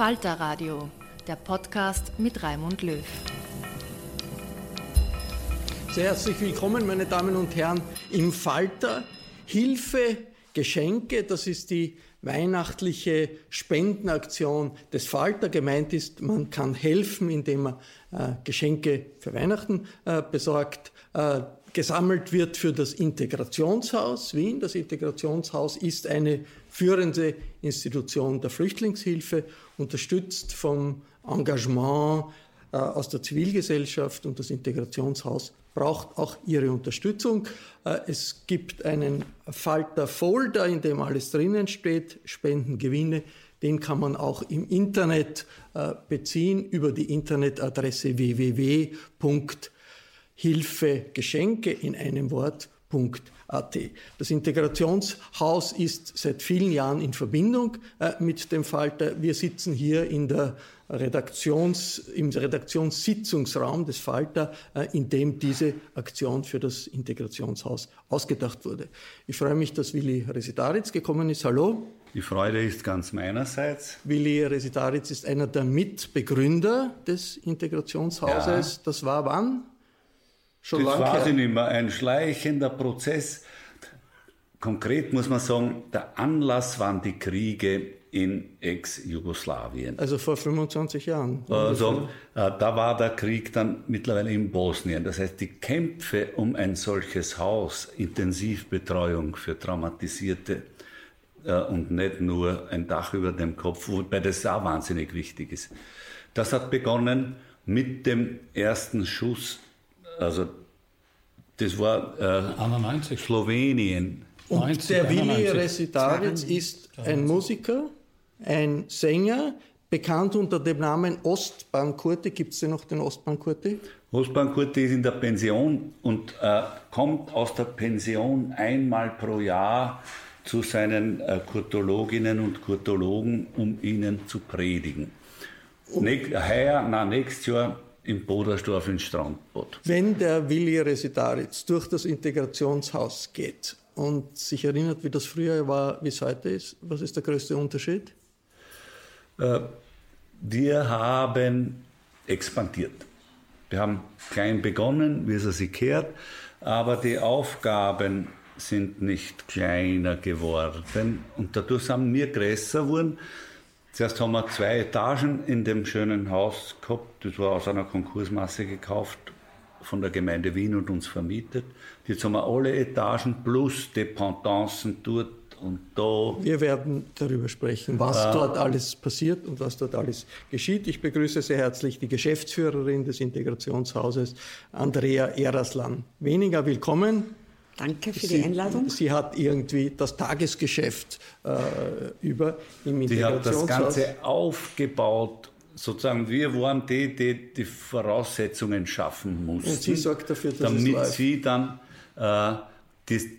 Falter Radio, der Podcast mit Raimund Löw. Sehr herzlich willkommen, meine Damen und Herren, im Falter Hilfe, Geschenke. Das ist die weihnachtliche Spendenaktion des Falter. Gemeint ist, man kann helfen, indem man äh, Geschenke für Weihnachten äh, besorgt. Äh, gesammelt wird für das Integrationshaus Wien. Das Integrationshaus ist eine führende Institution der Flüchtlingshilfe, unterstützt vom Engagement äh, aus der Zivilgesellschaft und das Integrationshaus braucht auch Ihre Unterstützung. Äh, Es gibt einen Falter-Folder, in dem alles drinnen steht, Spendengewinne. Den kann man auch im Internet äh, beziehen über die Internetadresse www.hilfegeschenke in einem Wort.at. Das Integrationshaus ist seit vielen Jahren in Verbindung äh, mit dem Falter. Wir sitzen hier in der Redaktions, im Redaktionssitzungsraum des Falter, äh, in dem diese Aktion für das Integrationshaus ausgedacht wurde. Ich freue mich, dass Willi Resitaritz gekommen ist. Hallo. Die Freude ist ganz meinerseits. Willi Resitaritz ist einer der Mitbegründer des Integrationshauses. Das war wann? Schon das her. sie nicht mehr. Ein schleichender Prozess. Konkret muss man sagen, der Anlass waren die Kriege in Ex-Jugoslawien. Also vor 25 Jahren. Also, äh, da war der Krieg dann mittlerweile in Bosnien. Das heißt, die Kämpfe um ein solches Haus, Intensivbetreuung für Traumatisierte äh, und nicht nur ein Dach über dem Kopf, wobei das auch wahnsinnig wichtig ist. Das hat begonnen mit dem ersten Schuss, also das war äh, 91. Slowenien. Und 90, der Willi 91. Resitaritz ist ein Musiker, ein Sänger, bekannt unter dem Namen Ostbankurte. Gibt es denn noch den Ostbankurte? Ostbankurte ist in der Pension und äh, kommt aus der Pension einmal pro Jahr zu seinen äh, Kurtologinnen und Kurtologen, um ihnen zu predigen. Näch, heuer, na, nächstes Jahr im Bodersdorf in Strandbad. Wenn der Willi Resitaritz durch das Integrationshaus geht und sich erinnert, wie das früher war, wie es heute ist, was ist der größte Unterschied? Wir haben expandiert. Wir haben klein begonnen, wie es sich kehrt, aber die Aufgaben sind nicht kleiner geworden und dadurch sind wir größer geworden. Zuerst haben wir zwei Etagen in dem schönen Haus gehabt, das war aus einer Konkursmasse gekauft von der Gemeinde Wien und uns vermietet. Jetzt haben wir alle Etagen plus Dependancen dort und da. Wir werden darüber sprechen, was dort alles passiert und was dort alles geschieht. Ich begrüße sehr herzlich die Geschäftsführerin des Integrationshauses, Andrea Eraslan. Weniger willkommen. Danke für Sie, die Einladung. Sie hat irgendwie das Tagesgeschäft äh, über im Die hat das. Ganze aufgebaut, sozusagen, wir waren die, die die Voraussetzungen schaffen mussten. Und sie sorgt dafür, dass damit es sie dann äh, die,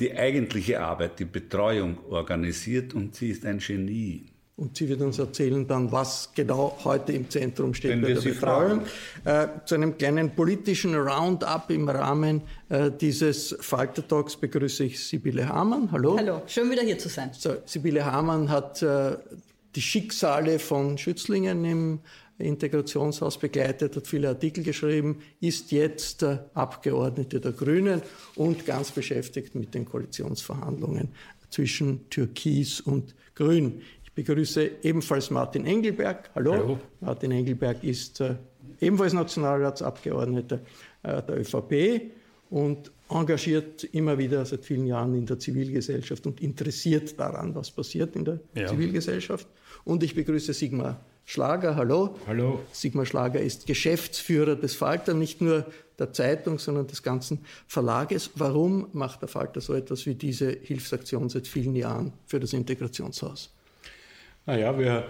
die eigentliche Arbeit, die Betreuung organisiert und sie ist ein Genie. Und sie wird uns erzählen dann, was genau heute im Zentrum steht Wenn bei wir der sie Betreuung. Äh, zu einem kleinen politischen Roundup im Rahmen äh, dieses Falter-Talks begrüße ich Sibylle Hamann. Hallo. Hallo, schön wieder hier zu sein. So, Sibylle Hamann hat äh, die Schicksale von Schützlingen im Integrationshaus begleitet, hat viele Artikel geschrieben, ist jetzt äh, Abgeordnete der Grünen und ganz beschäftigt mit den Koalitionsverhandlungen zwischen Türkis und Grün. Ich begrüße ebenfalls Martin Engelberg. Hallo. Hallo. Martin Engelberg ist äh, ebenfalls Nationalratsabgeordneter äh, der ÖVP und engagiert immer wieder seit vielen Jahren in der Zivilgesellschaft und interessiert daran, was passiert in der Ja. Zivilgesellschaft. Und ich begrüße Sigmar Schlager. Hallo. Hallo. Sigmar Schlager ist Geschäftsführer des Falter, nicht nur der Zeitung, sondern des ganzen Verlages. Warum macht der Falter so etwas wie diese Hilfsaktion seit vielen Jahren für das Integrationshaus? Naja, wir,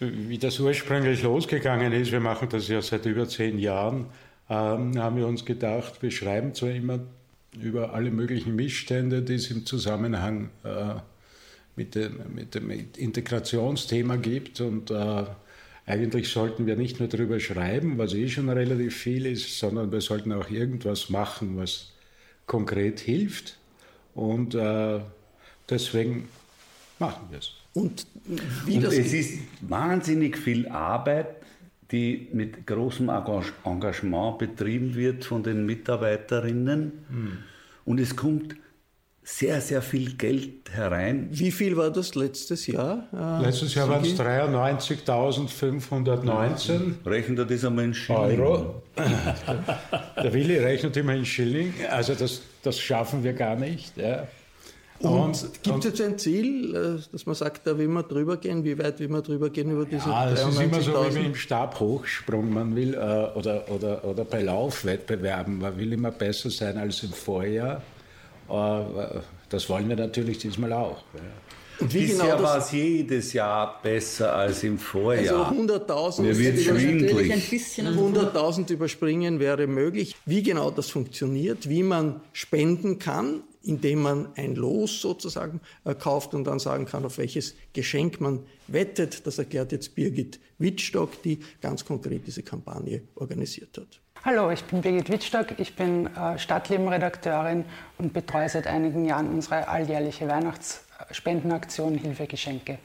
wie das ursprünglich losgegangen ist, wir machen das ja seit über zehn Jahren, ähm, haben wir uns gedacht, wir schreiben zwar immer über alle möglichen Missstände, die es im Zusammenhang äh, mit, dem, mit dem Integrationsthema gibt und äh, eigentlich sollten wir nicht nur darüber schreiben, was eh schon relativ viel ist, sondern wir sollten auch irgendwas machen, was konkret hilft und äh, deswegen machen wir es. Und wie Und das es ist wahnsinnig viel Arbeit, die mit großem Engage- Engagement betrieben wird von den Mitarbeiterinnen. Hm. Und es kommt sehr, sehr viel Geld herein. Wie viel war das letztes Jahr? Äh, Letztes Jahr waren es Sigi? 93.519 Rechnet er das einmal in Schilling? Euro. Der Willi rechnet immer in Schilling, also das, das schaffen wir gar nicht. Ja. Und gibt es jetzt ein Ziel, äh, dass man sagt, da will man drüber gehen? Wie weit will man drüber gehen über diese Ah, es ist immer so wie 93.000? im Stabhochsprung. Man will, äh, oder, oder, oder bei Laufwettbewerben, man will immer besser sein als im Vorjahr. Äh, das wollen wir natürlich diesmal auch. Ja. Und wie Bisher genau war das, es jedes Jahr besser als im also Vorjahr. 100.000 Mir wird über- schwindelig. Natürlich ein bisschen. 100.000 überspringen wäre möglich. Wie genau das funktioniert, wie man spenden kann, indem man ein Los sozusagen äh, kauft und dann sagen kann, auf welches Geschenk man wettet, das erklärt jetzt Birgit Wittstock, die ganz konkret diese Kampagne organisiert hat. Hallo, ich bin Birgit Wittstock, ich bin äh, Stadtleben-Redakteurin und betreue seit einigen Jahren unsere alljährliche Weihnachtsspendenaktion Hilfe Geschenke.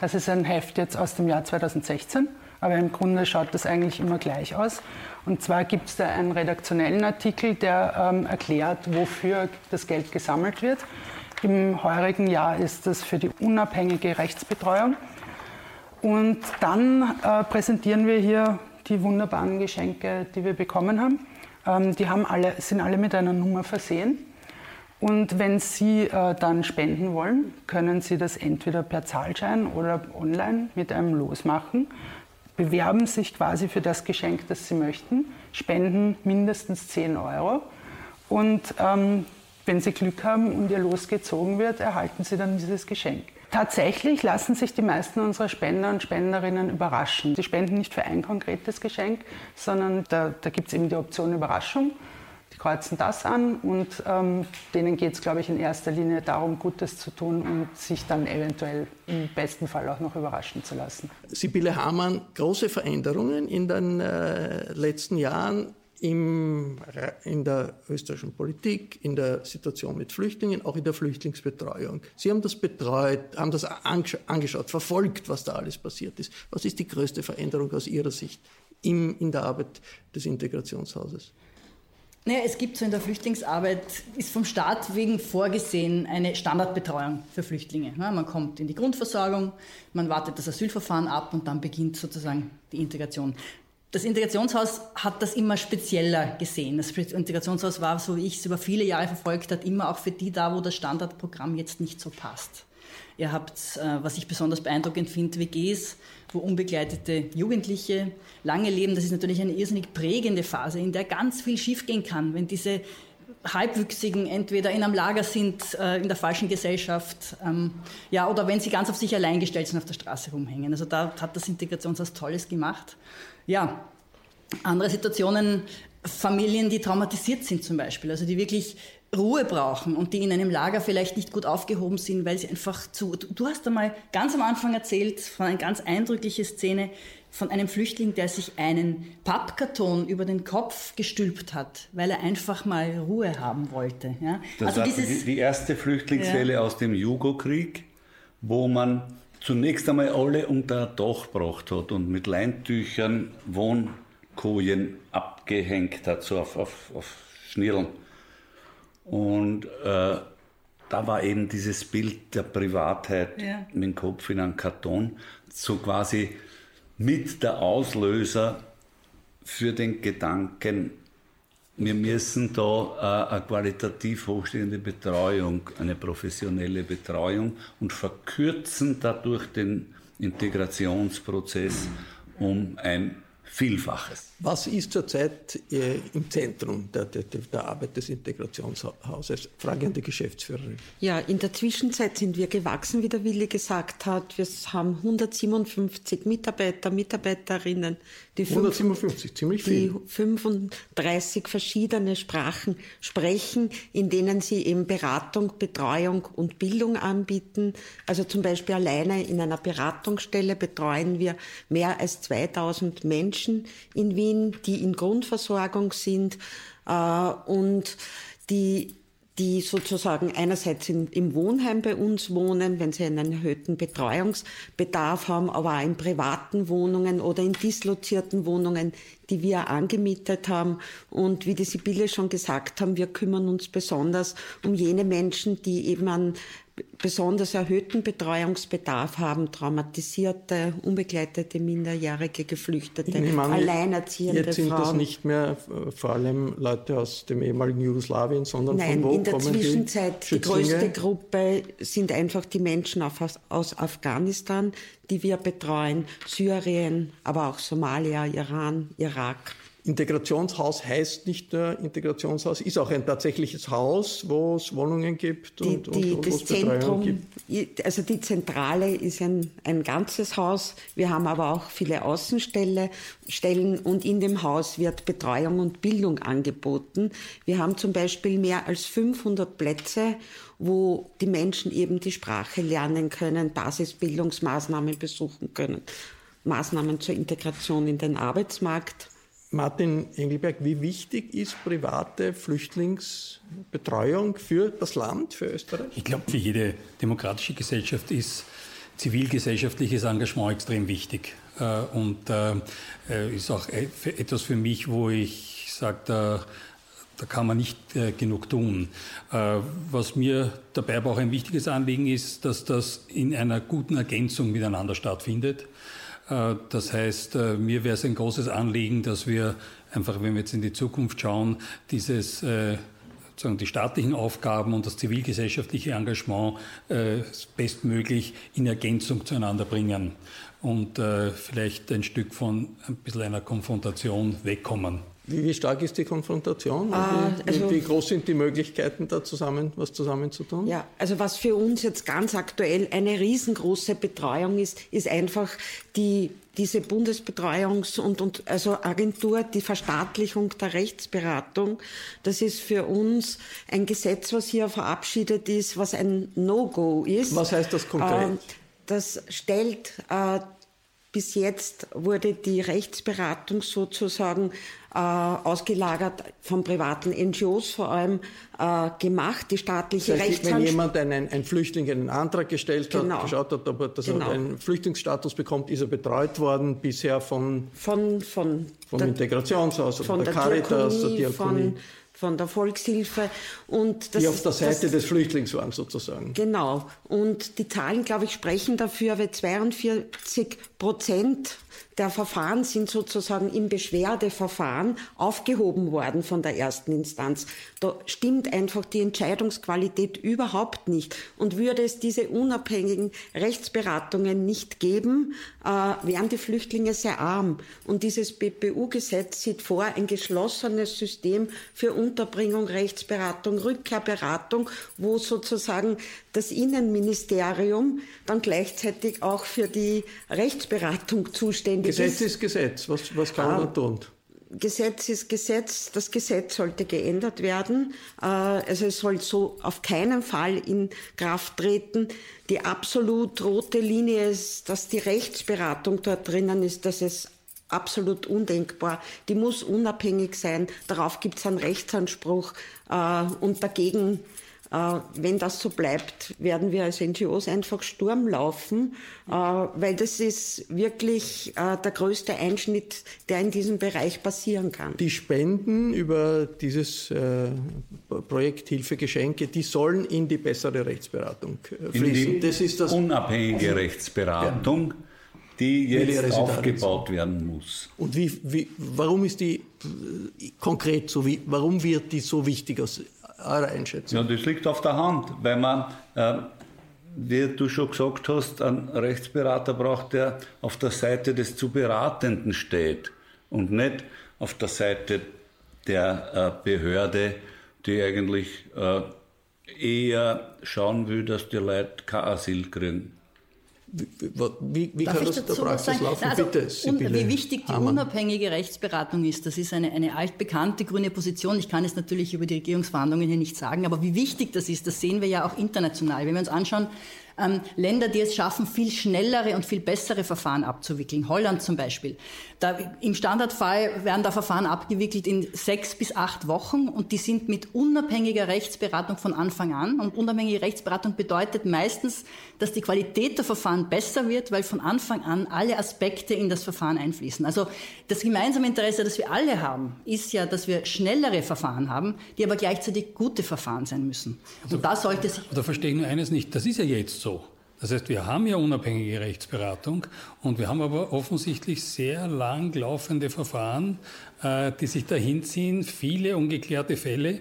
Das ist ein Heft jetzt aus dem Jahr 2016, aber im Grunde schaut das eigentlich immer gleich aus. Und zwar gibt es da einen redaktionellen Artikel, der ähm, erklärt, wofür das Geld gesammelt wird. Im heurigen Jahr ist das für die unabhängige Rechtsbetreuung. Und dann äh, präsentieren wir hier die wunderbaren Geschenke, die wir bekommen haben. Ähm, die haben alle, sind alle mit einer Nummer versehen. Und wenn Sie äh, dann spenden wollen, können Sie das entweder per Zahlschein oder online mit einem Los machen. Bewerben sich quasi für das Geschenk, das Sie möchten, spenden mindestens 10 Euro. Und ähm, wenn Sie Glück haben und Ihr Los gezogen wird, erhalten Sie dann dieses Geschenk. Tatsächlich lassen sich die meisten unserer Spender und Spenderinnen überraschen. Sie spenden nicht für ein konkretes Geschenk, sondern da, da gibt es eben die Option Überraschung. Die kreuzen das an und ähm, denen geht es, glaube ich, in erster Linie darum, Gutes zu tun und sich dann eventuell im besten Fall auch noch überraschen zu lassen. Sibylle Hamann, große Veränderungen in den äh, letzten Jahren im, in der österreichischen Politik, in der Situation mit Flüchtlingen, auch in der Flüchtlingsbetreuung. Sie haben das betreut, haben das angesch angeschaut, verfolgt, was da alles passiert ist. Was ist die größte Veränderung aus Ihrer Sicht im, in der Arbeit des Integrationshauses? Naja, es gibt so in der Flüchtlingsarbeit, ist vom Staat wegen vorgesehen eine Standardbetreuung für Flüchtlinge. Man kommt in die Grundversorgung, man wartet das Asylverfahren ab und dann beginnt sozusagen die Integration. Das Integrationshaus hat das immer spezieller gesehen. Das Integrationshaus war, so wie ich es über viele Jahre verfolgt habe, immer auch für die da, wo das Standardprogramm jetzt nicht so passt. Ihr habt, äh, was ich besonders beeindruckend finde, WGs, wo unbegleitete Jugendliche lange leben. Das ist natürlich eine irrsinnig prägende Phase, in der ganz viel schiefgehen kann, wenn diese Halbwüchsigen entweder in einem Lager sind, äh, in der falschen Gesellschaft, ähm, ja, oder wenn sie ganz auf sich allein gestellt sind, auf der Straße rumhängen. Also da hat das Integrationshaus Tolles gemacht. Ja, andere Situationen, Familien, die traumatisiert sind zum Beispiel, also die wirklich Ruhe brauchen und die in einem Lager vielleicht nicht gut aufgehoben sind, weil sie einfach zu. Du hast einmal ganz am Anfang erzählt von einer ganz eindrücklichen Szene von einem Flüchtling, der sich einen Pappkarton über den Kopf gestülpt hat, weil er einfach mal Ruhe haben wollte. Ja? Das also war die, die erste Flüchtlingswelle ja. aus dem Jugokrieg, wo man zunächst einmal alle unter ein Dach gebracht hat und mit Leintüchern Wohnkojen abgehängt hat, so auf, auf, auf Schnirren. Und äh, da war eben dieses Bild der Privatheit ja. mit dem Kopf in einem Karton so quasi mit der Auslöser für den Gedanken, wir müssen da äh, eine qualitativ hochstehende Betreuung, eine professionelle Betreuung und verkürzen dadurch den Integrationsprozess um ein Vielfaches. Was ist zurzeit äh, im Zentrum der, der, der, Arbeit des Integrationshauses? Frage an die Geschäftsführerin. Ja, in der Zwischenzeit sind wir gewachsen, wie der Willi gesagt hat. Wir haben 157 Mitarbeiter, Mitarbeiterinnen, die, 157, ziemlich viel. die 35 verschiedene Sprachen sprechen, in denen sie eben Beratung, Betreuung und Bildung anbieten. Also zum Beispiel alleine in einer Beratungsstelle betreuen wir mehr als 2000 Menschen in Wien Wien, die in Grundversorgung sind äh, und die die sozusagen einerseits in, im Wohnheim bei uns wohnen, wenn sie einen erhöhten Betreuungsbedarf haben, aber auch in privaten Wohnungen oder in dislozierten Wohnungen, die wir angemietet haben. Und wie die Sibylle schon gesagt haben, wir kümmern uns besonders um jene Menschen, die eben an besonders erhöhten Betreuungsbedarf haben, traumatisierte, unbegleitete Minderjährige, Geflüchtete, an, Alleinerziehende Jetzt sind Frauen. das nicht mehr äh, vor allem Leute aus dem ehemaligen Jugoslawien, sondern Nein, von wo in der Zwischenzeit die, die größte Gruppe sind einfach die Menschen aus Afghanistan, die wir betreuen, Syrien, aber auch Somalia, Iran, Irak. Integrationshaus heißt nicht nur Integrationshaus, ist auch ein tatsächliches Haus, wo es Wohnungen gibt und, die, die, und, und das Zentrum, gibt. Also die Zentrale ist ein, ein ganzes Haus. Wir haben aber auch viele Außenstellen und in dem Haus wird Betreuung und Bildung angeboten. Wir haben zum Beispiel mehr als 500 Plätze, wo die Menschen eben die Sprache lernen können, Basisbildungsmaßnahmen besuchen können, Maßnahmen zur Integration in den Arbeitsmarkt Martin Engelberg, wie wichtig ist private Flüchtlingsbetreuung für das Land, für Österreich? Ich glaube, für jede demokratische Gesellschaft ist zivilgesellschaftliches Engagement extrem wichtig. Äh, und äh, äh, ist auch etwas für mich, wo ich sage, da, da kann man nicht genug tun. Was mir dabei aber auch ein wichtiges Anliegen ist, dass das in einer guten Ergänzung miteinander stattfindet. Äh, das heißt, äh, mir wäre es ein großes Anliegen, dass wir einfach, wenn wir jetzt in die Zukunft schauen, dieses äh, sozusagen die staatlichen Aufgaben und das zivilgesellschaftliche Engagement bestmöglich in Ergänzung zueinander bringen und vielleicht ein Stück von ein bisschen einer Konfrontation wegkommen. Wie, wie, stark ist die Konfrontation? Ah, wie, also, wie, groß sind die Möglichkeiten, da zusammen was zusammenzutun? Ja, also was für uns jetzt ganz aktuell eine riesengroße Betreuung ist, ist einfach die diese Bundesbetreuungs- und, und also Agentur, die Verstaatlichung der Rechtsberatung, das ist für uns ein Gesetz, was hier verabschiedet ist, was ein No-Go ist. Was heißt das konkret? Äh, das stellt äh, bis jetzt wurde die Rechtsberatung sozusagen äh, ausgelagert von privaten NGOs vor allem äh, gemacht. Die staatliche das heißt, Wenn jemand einen, ein Flüchtling einen Antrag gestellt hat, genau. geschaut hat, ob er, dass genau. er einen Flüchtlingsstatus bekommt, ist er betreut worden bisher von, von, von vom der, Integrationshaus, von der, der Caritas, Diakonie, der Diakonie. Von, von der Volkshilfe. Und das, die auf der Seite das, des Flüchtlings waren sozusagen. Genau. Und die Zahlen, glaube ich, sprechen dafür, weil 42 Prozent der Verfahren sind sozusagen im Beschwerdeverfahren aufgehoben worden von der ersten Instanz. Da stimmt einfach die Entscheidungsqualität überhaupt nicht. Und würde es diese unabhängigen Rechtsberatungen nicht geben, äh, wären die Flüchtlinge sehr arm. Und dieses BPU-Gesetz sieht vor ein geschlossenes System für Unterbringung, Rechtsberatung, Rückkehrberatung, wo sozusagen das Innenministerium dann gleichzeitig auch für die Rechtsberatung zuständig Gesetz ist. Gesetz ist Gesetz. Was, was kann man Ah. da tun? Gesetz ist Gesetz. Das Gesetz sollte geändert werden. Äh, Also es soll so auf keinen Fall in Kraft treten. Die absolut rote Linie ist, dass die Rechtsberatung dort drinnen ist, dass es absolut undenkbar. Die muss unabhängig sein. Darauf gibt es einen Rechtsanspruch. Äh, Und dagegen, wenn das so bleibt, werden wir als NGOs einfach Sturm laufen, äh, weil das ist wirklich äh, der größte Einschnitt, der in diesem Bereich passieren kann. Die Spenden über dieses äh, Projekt Hilfe Geschenke, die sollen in die bessere Rechtsberatung äh, In fließen. die das ist das unabhängige Rechtsberatung, die jetzt aufgebaut werden muss. Und wie, wie, warum ist die äh, konkret so, wie, warum wird die so wichtig aus eurer Einschätzung? Ja, das liegt auf der Hand, weil man, äh, wie du schon gesagt hast, einen Rechtsberater braucht, der auf der Seite des zu Beratenden steht und nicht auf der Seite der äh, Behörde, die eigentlich äh, eher schauen will, dass die Leute kein Asyl kriegen. Wie, wie kann das in der Praxis sagen? laufen? Na, also, Bitte, Sibylle wie wichtig die Hamann. unabhängige Rechtsberatung ist, das ist eine, eine altbekannte grüne Position. Ich kann es natürlich über die Regierungsverhandlungen hier nicht sagen, aber wie wichtig das ist, das sehen wir ja auch international. Wenn wir uns anschauen, ähm, Länder, die es schaffen, viel schnellere und viel bessere Verfahren abzuwickeln. Holland zum Beispiel. Da, Im Standardfall werden da Verfahren abgewickelt in sechs bis acht Wochen und die sind mit unabhängiger Rechtsberatung von Anfang an. Und unabhängige Rechtsberatung bedeutet meistens, dass die Qualität der Verfahren besser wird, weil von Anfang an alle Aspekte in das Verfahren einfließen. Also das gemeinsame Interesse, das wir alle haben, ist ja, dass wir schnellere Verfahren haben, die aber gleichzeitig gute Verfahren sein müssen. Und da sollte sich Da verstehe ich nur eines nicht. Das ist ja jetzt so. Das heißt, wir haben ja unabhängige Rechtsberatung und wir haben aber offensichtlich sehr lang laufende Verfahren, äh, die sich dahin ziehen, viele ungeklärte Fälle.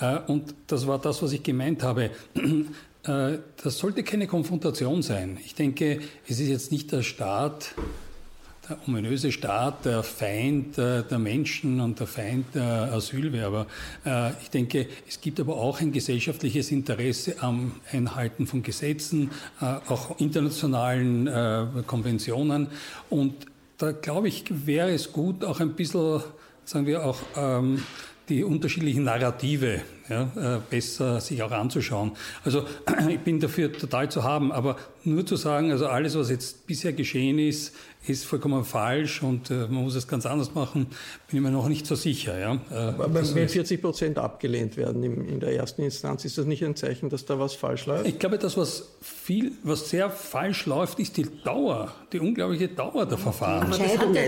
Äh, und das war das, was ich gemeint habe. Äh, das sollte keine Konfrontation sein. Ich denke, es ist jetzt nicht der Staat, der ominöse Staat, der Feind äh, der Menschen und der Feind der Asylwerber. Äh, Ich denke, es gibt aber auch ein gesellschaftliches Interesse am Einhalten von Gesetzen, äh, auch internationalen Konventionen. Und da glaube ich, wäre es gut, auch ein bisschen, sagen wir auch, ähm, die unterschiedlichen Narrative ja, besser sich auch anzuschauen. Also ich bin dafür total zu haben, aber nur zu sagen, also alles, was jetzt bisher geschehen ist, ist vollkommen falsch und äh, man muss es ganz anders machen, bin ich mir noch nicht so sicher. Ja. Äh, Aber wenn ist- 40 Prozent abgelehnt werden im, in der ersten Instanz, ist das nicht ein Zeichen, dass da was falsch läuft? Ich glaube, das, was viel, was sehr falsch läuft, ist die Dauer, die unglaubliche Dauer der Verfahren. Aber das hat, ja,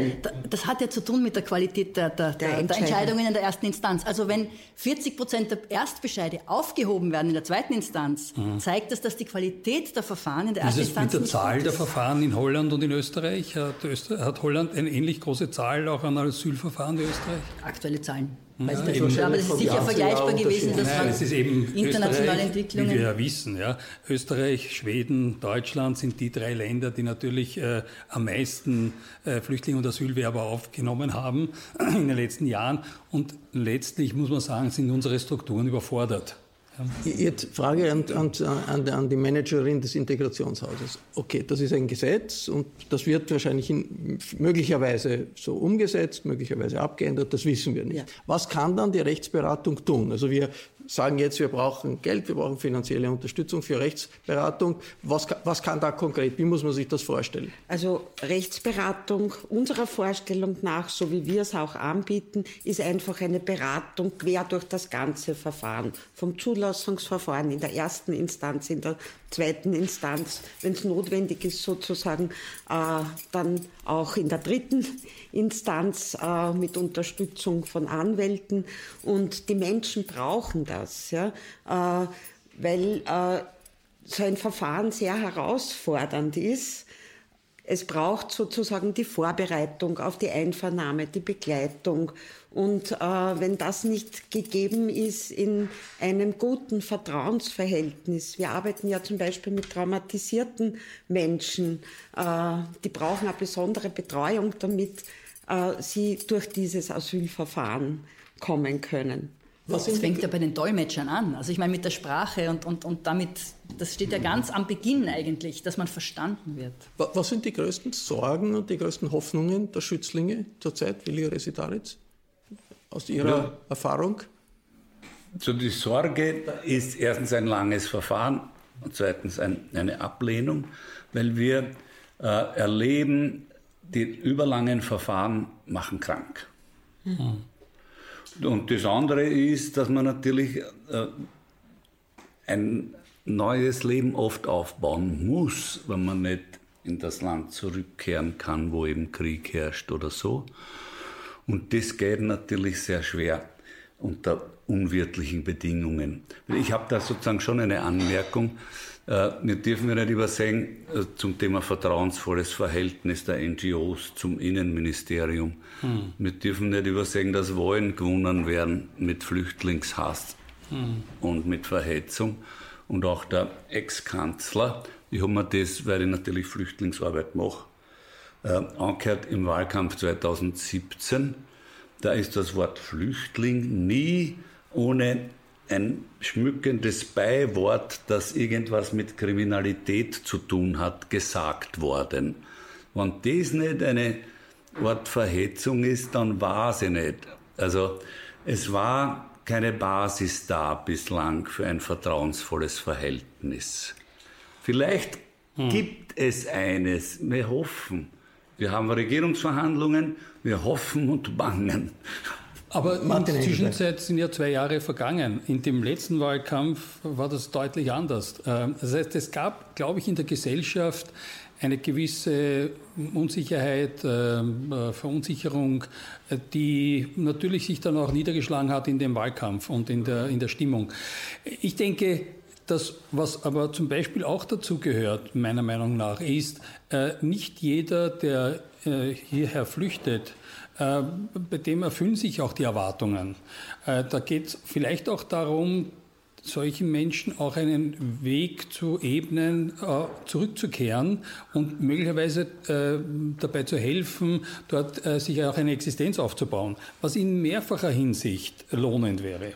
das hat ja zu tun mit der Qualität der, der, der, der Entscheidung. Entscheidungen in der ersten Instanz. Also wenn 40 Prozent der Erstbescheide aufgehoben werden in der zweiten Instanz, zeigt das, dass die Qualität der Verfahren in der ersten ist es mit Instanz der Zahl der. Verfahren in Holland und in Österreich? Hat, Öster hat Holland eine ähnlich große Zahl auch an Asylverfahren wie Österreich? Aktuelle Zahlen. Ja, Weiß ich eben. nicht. Aber es ist sicher vergleichbar gewesen, dass Nein, man es ist eben internationale Entwicklungen. Wie wir ja wissen, ja. Österreich, Schweden, Deutschland sind die drei Länder, die natürlich äh, am meisten äh, Flüchtlinge und Asylwerber aufgenommen haben in den letzten Jahren. Und letztlich muss man sagen, sind unsere Strukturen überfordert. Jetzt Frage an, an, an, an die Managerin des Integrationshauses. Okay, das ist ein Gesetz und das wird wahrscheinlich in, möglicherweise so umgesetzt, möglicherweise abgeändert, das wissen wir nicht. Was kann dann die Rechtsberatung tun? Also wir sagen jetzt, wir brauchen Geld, wir brauchen finanzielle Unterstützung für Rechtsberatung. Was, was kann da konkret, wie muss man sich das vorstellen? Also Rechtsberatung unserer Vorstellung nach, so wie wir es auch anbieten, ist einfach eine Beratung quer durch das ganze Verfahren. Vom Zulassungsverfahren in der ersten Instanz, in der zweiten Instanz, wenn es notwendig ist sozusagen, äh, dann auch in der dritten Instanz äh, mit Unterstützung von Anwälten. Und die Menschen brauchen das, ja, äh, weil äh, so ein Verfahren sehr herausfordernd ist Es braucht sozusagen die Vorbereitung auf die Einvernahme, die Begleitung. Und äh, wenn das nicht gegeben ist in einem guten Vertrauensverhältnis, wir arbeiten ja zum Beispiel mit traumatisierten Menschen, äh, die brauchen eine besondere Betreuung, damit äh, sie durch dieses Asylverfahren kommen können. Was das fängt ja bei den Dolmetschern an. Also ich meine mit der Sprache und, und, und damit, das steht ja ganz am Beginn eigentlich, dass man verstanden wird. Was sind die größten Sorgen und die größten Hoffnungen der Schützlinge zurzeit, Willi Resitaritz, aus Ihrer ja. Erfahrung? So die Sorge ist erstens ein langes Verfahren und zweitens ein, eine Ablehnung, weil wir äh, erleben, die überlangen Verfahren machen krank. Mhm. Und das andere ist, dass man natürlich äh, ein neues Leben oft aufbauen muss, wenn man nicht in das Land zurückkehren kann, wo eben Krieg herrscht oder so. Und das geht natürlich sehr schwer unter unwirtlichen Bedingungen. Ich habe da sozusagen schon eine Anmerkung. Äh, wir dürfen nicht übersehen äh, zum Thema vertrauensvolles Verhältnis der NGOs zum Innenministerium. Hm. Wir dürfen nicht übersehen, dass Wahlen gewonnen werden mit Flüchtlingshass hm. und mit Verhetzung. Und auch der Ex-Kanzler, ich habe mir das, weil ich natürlich Flüchtlingsarbeit mache, äh, angehört im Wahlkampf 2017. Da ist das Wort Flüchtling nie ohne ein schmückendes Beiwort, das irgendwas mit Kriminalität zu tun hat, gesagt worden. Wenn das nicht eine Wortverhetzung ist, dann war sie nicht. Also es war keine Basis da bislang für ein vertrauensvolles Verhältnis. Vielleicht hm. gibt es eines, wir hoffen. Wir haben Regierungsverhandlungen, wir hoffen und bangen. Aber in der Zwischenzeit sind ja zwei Jahre vergangen. In dem letzten Wahlkampf war das deutlich anders. Ähm, das heißt, es gab, glaube ich, in der Gesellschaft eine gewisse Unsicherheit, ähm, äh, Verunsicherung, äh, die natürlich sich dann auch niedergeschlagen hat in dem Wahlkampf und in der, in der Stimmung. Ich denke, das, was aber zum Beispiel auch dazu gehört, meiner Meinung nach, ist, äh, nicht jeder, der hierher flüchtet, bei dem erfüllen sich auch die Erwartungen. Äh, da geht es vielleicht auch darum, solchen Menschen auch einen Weg zu ebnen, äh, zurückzukehren und möglicherweise dabei zu helfen, dort sich auch eine Existenz aufzubauen, was in mehrfacher Hinsicht lohnend wäre.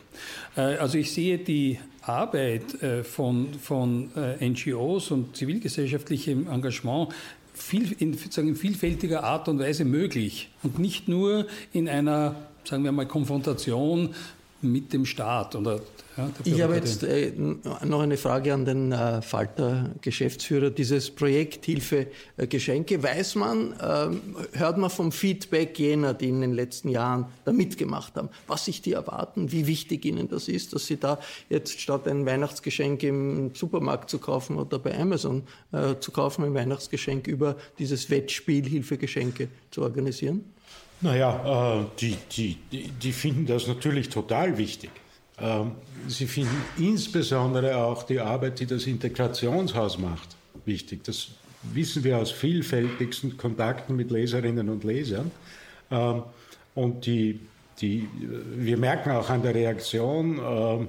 Also ich sehe die Arbeit von, von NGOs und zivilgesellschaftlichem Engagement viel, in, sagen, in vielfältiger Art und Weise möglich. Und nicht nur in einer, sagen wir mal, Konfrontation mit dem Staat oder ja, ich habe jetzt äh, noch eine Frage an den äh, Falter-Geschäftsführer. Dieses Projekt Hilfe äh, Geschenke, weiß man, ähm, hört man vom Feedback jener, die in den letzten Jahren da mitgemacht haben, was sich die erwarten, wie wichtig ihnen das ist, dass sie da jetzt statt ein Weihnachtsgeschenk im Supermarkt zu kaufen oder bei Amazon äh, zu kaufen, ein Weihnachtsgeschenk über dieses Wettspiel Hilfe Geschenke zu organisieren? Naja, äh, die, die, die, finden das natürlich total wichtig. Ähm, sie finden insbesondere auch die Arbeit, die das Integrationshaus macht, wichtig. Das wissen wir aus vielfältigsten Kontakten mit Leserinnen und Lesern. Ähm, und die, die, wir merken auch an der Reaktion. Ähm,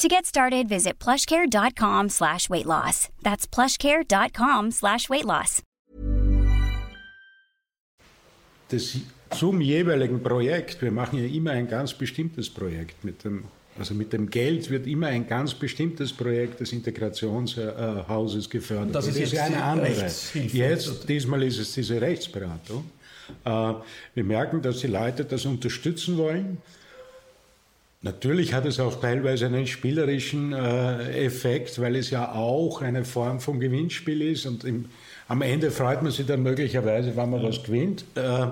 To get started, visit plushcare.com slash weight loss. That's plushcare.com slash weight loss. Das zum jeweiligen Projekt, wir machen ja immer ein ganz bestimmtes Projekt mit dem Also mit dem Geld wird immer ein ganz bestimmtes Projekt des Integrationshauses gefördert. Das ist, das ist jetzt eine andere. Jetzt, diesmal ist es diese Rechtsberatung. Äh, wir merken, dass die Leute das unterstützen wollen. Natürlich hat es auch teilweise einen spielerischen äh, Effekt, weil es ja auch eine Form vom Gewinnspiel ist und im, am Ende freut man sich dann möglicherweise, wenn man was gewinnt. Äh,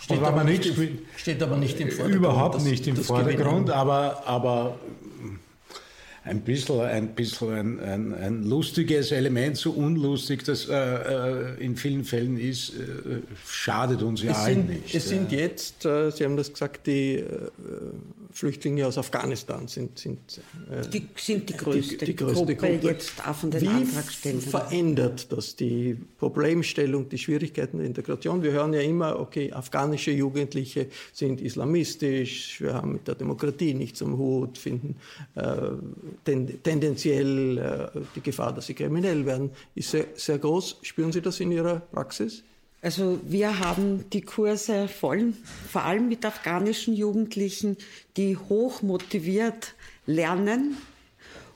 steht, aber nicht, im, steht aber nicht im Vordergrund. Überhaupt das, nicht im Vordergrund, aber, aber ein bisschen, ein, bisschen ein, ein, ein lustiges Element, so unlustig das äh, äh in vielen Fällen ist, äh, schadet uns ja allen nicht. Es sind jetzt, äh, Sie haben das gesagt, die Flüchtlinge aus Afghanistan sind, sind, äh, die, sind die größte, die, die größte Gruppe, jetzt auf den Wie Antrag stellen. verändert das die Problemstellung, die Schwierigkeiten der Integration? Wir hören ja immer, okay, afghanische Jugendliche sind islamistisch, wir haben mit der Demokratie nichts am Hut, finden ten, tendenziell äh, die Gefahr, dass sie kriminell werden, ist sehr, sehr groß. Spüren Sie das in Ihrer Praxis? Also wir haben die Kurse voll, vor allem mit afghanischen Jugendlichen, die hoch motiviert lernen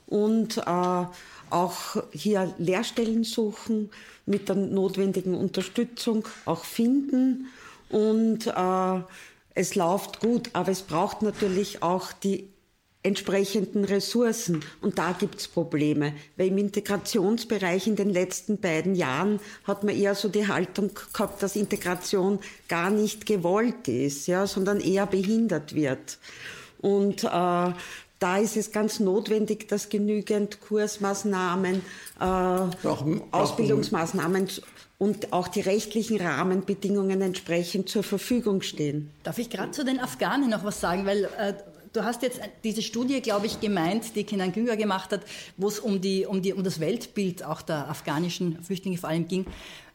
und äh, auch hier Lehrstellen suchen, mit der notwendigen Unterstützung auch finden. Und äh, es läuft gut, aber es braucht natürlich auch die entsprechenden Ressourcen. Und da gibt's Probleme, weil im Integrationsbereich in den letzten beiden Jahren hat man eher so die Haltung gehabt, dass Integration gar nicht gewollt ist, ja, sondern eher behindert wird. Und äh, da ist es ganz notwendig, dass genügend Kursmaßnahmen, äh, brauchen, Ausbildungsmaßnahmen und auch die rechtlichen Rahmenbedingungen entsprechend zur Verfügung stehen. Darf ich gerade zu den Afghanen noch was sagen, weil äh, Du hast jetzt diese Studie, glaube ich, gemeint, die Kenan Günger gemacht hat, wo es um, die, um, die, um das Weltbild auch der afghanischen Flüchtlinge vor allem ging.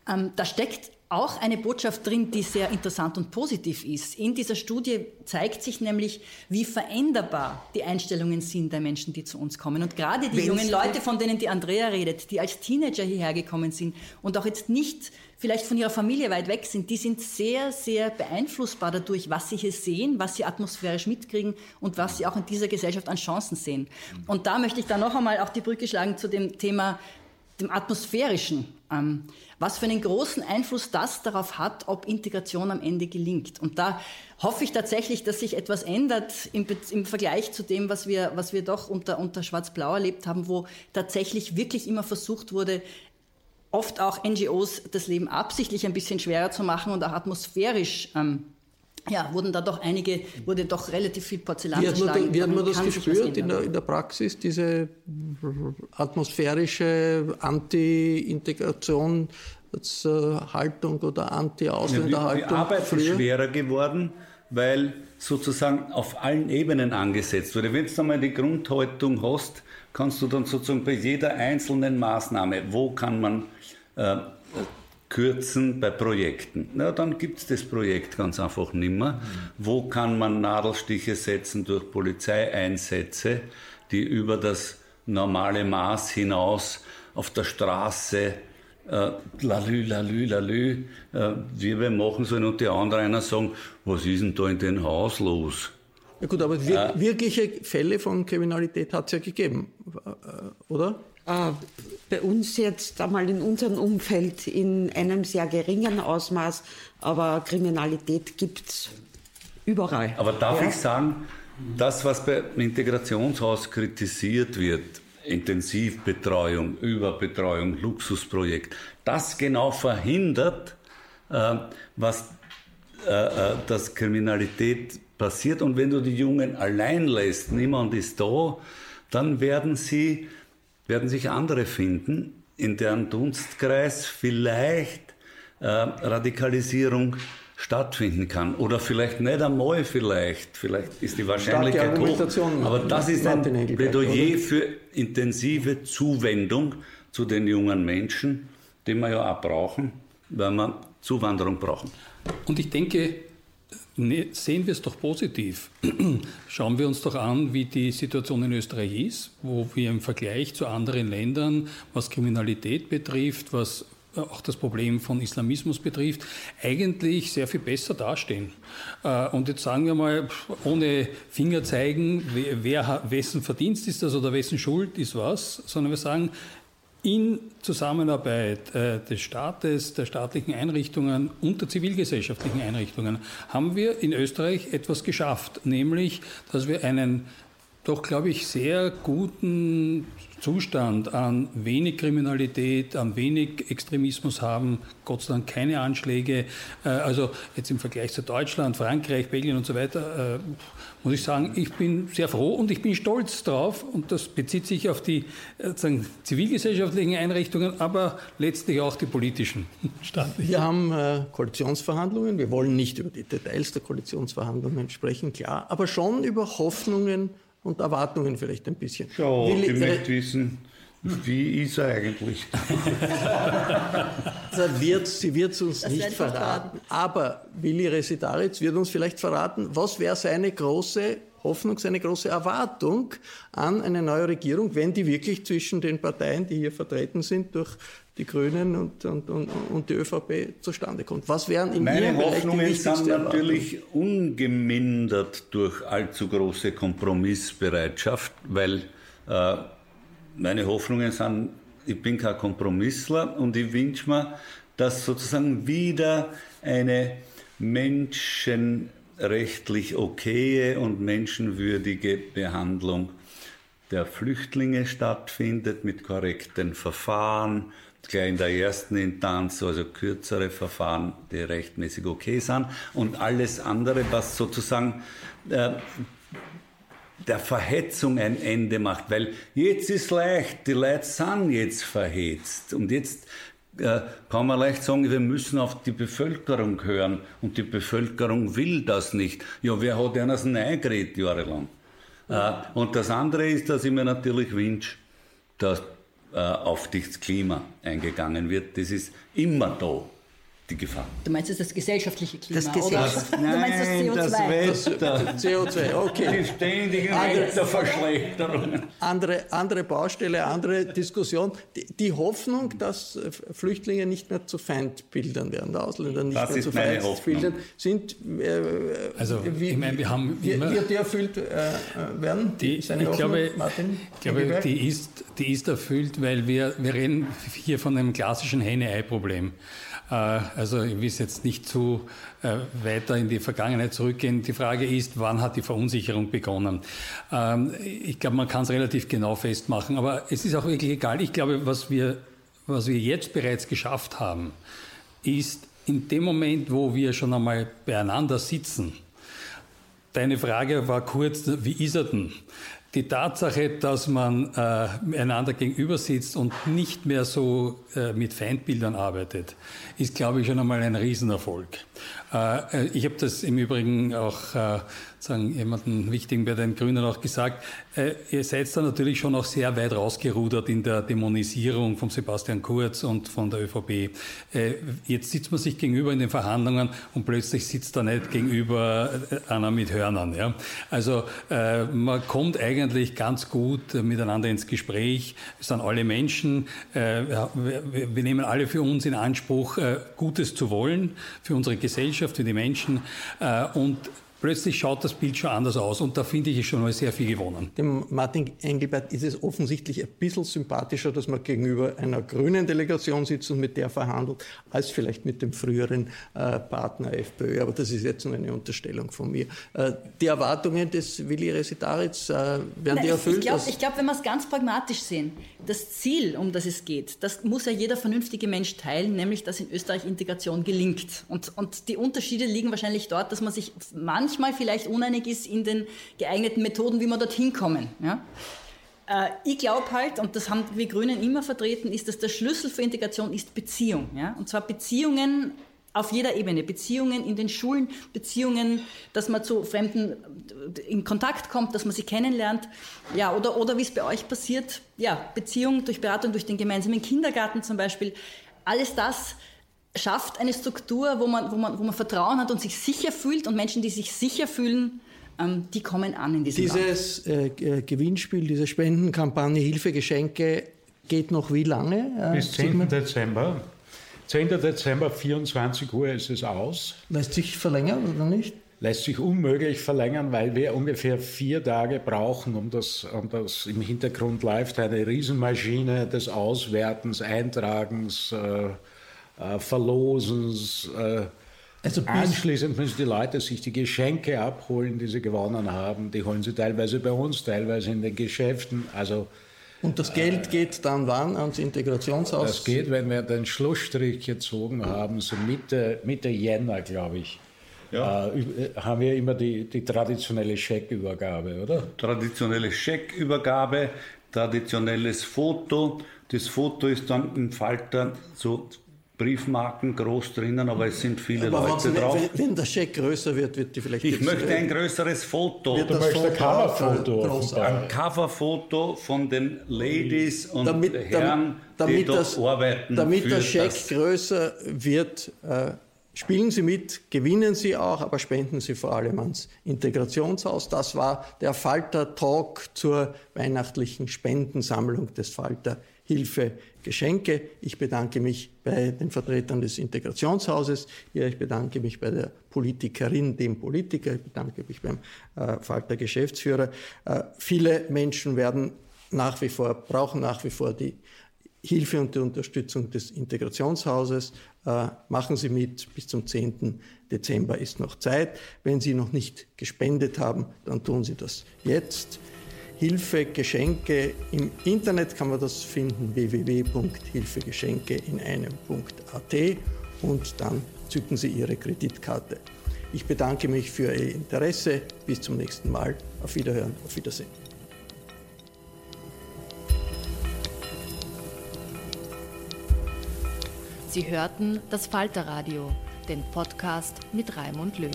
Ähm, da steckt auch eine Botschaft drin, die sehr interessant und positiv ist. In dieser Studie zeigt sich nämlich, wie veränderbar die Einstellungen sind der Menschen, die zu uns kommen. Und gerade die Wenn jungen Leute, von denen die Andrea redet, die als Teenager hierher gekommen sind und auch jetzt nicht vielleicht von ihrer Familie weit weg sind, die sind sehr, sehr beeinflussbar dadurch, was sie hier sehen, was sie atmosphärisch mitkriegen und was sie auch in dieser Gesellschaft an Chancen sehen. Und da möchte ich dann noch einmal auch die Brücke schlagen zu dem Thema dem atmosphärischen, was für einen großen Einfluss das darauf hat, ob Integration am Ende gelingt. Und da hoffe ich tatsächlich, dass sich etwas ändert im, im Vergleich zu dem, was wir, was wir doch unter, unter Schwarz-Blau erlebt haben, wo tatsächlich wirklich immer versucht wurde, oft auch NGOs das Leben absichtlich ein bisschen schwerer zu machen und auch atmosphärisch ähm, ja, wurden da doch einige, wurde doch relativ viel Porzellan Wie hat man, wie hat man das gespürt in der, in der Praxis, diese atmosphärische Anti-Integration, Haltung oder Anti-Ausländerhaltung? Ja, die, die Arbeit früher? ist schwerer geworden, weil sozusagen auf allen Ebenen angesetzt wurde. Wenn du einmal die Grundhaltung hast, kannst du dann sozusagen bei jeder einzelnen Maßnahme, wo kann man äh, kürzen bei Projekten. Na, dann gibt es das Projekt ganz einfach nimmer. Mhm. Wo kann man Nadelstiche setzen durch Polizeieinsätze, die über das normale Maß hinaus auf der Straße äh, lalü, lalü, lalü, äh, wir machen sollen und die anderen einer sagen, was ist denn da in dem Haus los? Ja gut, aber wir, äh, wirkliche Fälle von Kriminalität hat es ja gegeben, äh, oder? Äh, bei uns jetzt einmal in unserem Umfeld in einem sehr geringen Ausmaß, aber Kriminalität gibt es überall. Aber darf ja? ich sagen, das, was beim Integrationshaus kritisiert wird, Intensivbetreuung, Überbetreuung, Luxusprojekt, das genau verhindert, äh, was äh, äh, dass Kriminalität passiert. Und wenn du die Jungen allein lässt, niemand ist da, dann werden sie werden sich andere finden, in deren Dunstkreis vielleicht äh, Radikalisierung stattfinden kann. Oder vielleicht nicht einmal vielleicht, vielleicht ist die Wahrscheinlichkeit hoch. Aber das ist ein Plädoyer für intensive Zuwendung zu den jungen Menschen, die wir ja auch brauchen, weil wir Zuwanderung brauchen. Und ich denke, Nee, sehen wir es doch positiv. Schauen wir uns doch an, wie die Situation in Österreich ist, wo wir im Vergleich zu anderen Ländern, was Kriminalität betrifft, was auch das Problem von Islamismus betrifft, eigentlich sehr viel besser dastehen. Äh, und jetzt sagen wir mal, ohne Finger zeigen, wer, wessen Verdienst ist das oder wessen Schuld ist was, sondern wir sagen, in Zusammenarbeit äh, des Staates, der staatlichen Einrichtungen und der zivilgesellschaftlichen Einrichtungen haben wir in Österreich etwas geschafft, nämlich dass wir einen doch, glaube ich, sehr guten Zustand an wenig Kriminalität, an wenig Extremismus haben, Gott sei Dank keine Anschläge. Äh, also jetzt im Vergleich zu Deutschland, Frankreich, Belgien und so weiter, äh, muss ich sagen, ich bin sehr froh und ich bin stolz drauf und das bezieht sich auf die äh, sagen, zivilgesellschaftlichen Einrichtungen, aber letztlich auch die politischen staatlichen. Wir haben Koalitionsverhandlungen, wir wollen nicht über die Details der Koalitionsverhandlungen sprechen, klar, aber schon über Hoffnungen und Erwartungen vielleicht ein bisschen. Ja, Will, ich möchte wissen, wie ist er eigentlich? wird, sie wird es uns das nicht verraten. Aber Willi Resitaritz wird uns vielleicht verraten, was wäre seine große Hoffnung, seine große Erwartung an eine neue Regierung, wenn die wirklich zwischen den Parteien, die hier vertreten sind, durch die Grünen und, und, und, und die ÖVP zustande kommt. Was wären in Meine Ihrem Hoffnungen sind natürlich ungemindert durch allzu große Kompromissbereitschaft, weil äh, meine Hoffnungen sind, ich bin kein Kompromissler und ich wünsche mir, dass sozusagen wieder eine menschenrechtlich okaye und menschenwürdige Behandlung der Flüchtlinge stattfindet mit korrekten Verfahren, gleich in der ersten Instanz, also kürzere Verfahren, die rechtmäßig okay sind und alles andere, was sozusagen äh, der Verhetzung ein Ende macht, weil jetzt ist leicht, die Leute sind jetzt verhetzt und jetzt äh, kann man leicht sagen, wir müssen auf die Bevölkerung hören und die Bevölkerung will das nicht. Ja, wer hat einer das eingeredet jahrelang? Äh, und das andere ist, dass ich mir natürlich wünsche, dass auf das Klima eingegangen wird. Das ist immer da die Gefahr. Du meinst jetzt das gesellschaftliche Klima, das Gesellschaft oder? Nein, das, das Wetter. CO2, okay. Die ständigen Wetterverschlechterungen. Andere, andere Baustelle, andere Diskussion. Die, die, Hoffnung, dass Flüchtlinge nicht mehr zu Feindbildern werden, Ausländer nicht das mehr zu Feindbildern sind. Äh, also, wie, ich meine, wir haben immer, wird die erfüllt äh, werden? Die, ich Hoffnung, glaube, Martin, ich glaube die, ist, die ist erfüllt, weil wir, wir reden hier von einem klassischen Henne-Ei-Problem. Äh, also ich will jetzt nicht zu äh, weiter in die Vergangenheit zurückgehen. Die Frage ist, wann hat die Verunsicherung begonnen? Ähm, ich glaube, man kann es relativ genau festmachen, aber es ist auch wirklich egal. Ich glaube, was wir, was wir jetzt bereits geschafft haben, ist in dem Moment, wo wir schon einmal beieinander sitzen, Deine Frage war kurz, wie ist er denn? Die Tatsache, dass man äh, einander gegenüber sitzt und nicht mehr so äh, mit Feindbildern arbeitet, ist, glaube ich, schon einmal ein Riesenerfolg. Äh, äh ich habe das im Übrigen auch äh, sagen, jemanden wichtigen bei den Grünen auch gesagt, äh, ihr seid da natürlich schon auch sehr weit rausgerudert in der Dämonisierung von Sebastian Kurz und von der ÖVP. Äh, jetzt sitzt man sich gegenüber in den Verhandlungen und plötzlich sitzt da nicht gegenüber äh, einer mit Hörnern. Ja? Also äh, man kommt eigentlich ganz gut miteinander ins Gespräch. Es sind alle Menschen. Äh, wir, wir, nehmen alle für uns in Anspruch, äh, Gutes zu wollen für unsere Gesellschaft, für die Menschen. und Plötzlich schaut das Bild schon anders aus und da finde ich schon mal sehr viel gewonnen. Dem Martin Engelbert ist es offensichtlich ein bisschen sympathischer, dass man gegenüber einer grünen Delegation sitzt und mit der verhandelt, als vielleicht mit dem früheren äh, Partner FPÖ. Aber das ist jetzt nur eine Unterstellung von mir. Äh, die Erwartungen des Willi Resitaritz, äh, werden Nein, die erfüllt? Ich glaube, glaub, wenn wir es ganz pragmatisch sehen, das Ziel, um das es geht, das muss ja jeder vernünftige Mensch teilen, nämlich dass in Österreich Integration gelingt. Und, und die Unterschiede liegen wahrscheinlich dort, dass man sich manchmal manchmal vielleicht uneinig ist in den geeigneten Methoden, wie wir dorthin kommen. Ja? Äh, ich glaube halt, und das haben wir Grünen immer vertreten, ist, dass der Schlüssel für Integration ist Beziehung. Ja? Und zwar Beziehungen auf jeder Ebene. Beziehungen in den Schulen, Beziehungen, dass man zu Fremden in Kontakt kommt, dass man sie kennenlernt. Ja, oder, oder wie es bei euch passiert, ja, Beziehung durch Beratung, durch den gemeinsamen Kindergarten zum Beispiel. Alles das schafft eine Struktur, wo man, wo, man, wo man Vertrauen hat und sich sicher fühlt und Menschen, die sich sicher fühlen, ähm, die kommen an in diesem Dieses äh, äh, Gewinnspiel, diese Spendenkampagne Hilfe, Geschenke geht noch wie lange? Äh, Bis 10. Dezember. 10. Dezember, 24 Uhr ist es aus. Lässt sich verlängern oder nicht? lässt sich unmöglich verlängern, weil wir ungefähr vier Tage brauchen, um das, um das im Hintergrund läuft eine Riesenmaschine des Auswertens, Eintragens, äh, äh, Verlosens. Äh, also Anschließend müssen die Leute sich die Geschenke abholen, die sie gewonnen haben. Die holen sie teilweise bei uns, teilweise in den Geschäften. Also und das Geld geht dann wann ans Integrationshaus? Das geht, wenn wir den Schlussstrich gezogen haben, so Mitte, Mitte Jänner, glaube ich. Ja. Äh, äh, haben wir immer die, die traditionelle Scheckübergabe, oder? Traditionelle Scheckübergabe, traditionelles Foto. Das Foto ist dann im Falter so Briefmarken groß drinnen, aber es sind viele aber Leute drauf. Wenn, wenn, der Scheck größer wird, wird die vielleicht. Ich möchte ein größeres Foto. Du möchtest ein Coverfoto. Ein Coverfoto von den Ladies und damit, Herren, damit, die dort das, arbeiten. Damit der Scheck das. größer wird, äh, Spielen Sie mit, gewinnen Sie auch, aber spenden Sie vor allem ans Integrationshaus. Das war der Falter-Talk zur weihnachtlichen Spendensammlung des Falter Hilfe Geschenke. Ich bedanke mich bei den Vertretern des Integrationshauses hier. Ich bedanke mich bei der Politikerin, dem Politiker. Ich bedanke mich beim äh, Falter Geschäftsführer. Äh, viele Menschen werden nach wie vor, brauchen nach wie vor die Hilfe und die Unterstützung des Integrationshauses. Äh, machen Sie mit, bis zum 10. Dezember ist noch Zeit. Wenn Sie noch nicht gespendet haben, dann tun Sie das jetzt. Hilfe, Geschenke. Im Internet kann man das finden, www.hilfegeschenke in einem.at und dann zücken Sie Ihre Kreditkarte. Ich bedanke mich für Ihr Interesse. Bis zum nächsten Mal. Auf Wiederhören, auf Wiedersehen. Sie hörten das Falterradio, den Podcast mit Raimund Löw.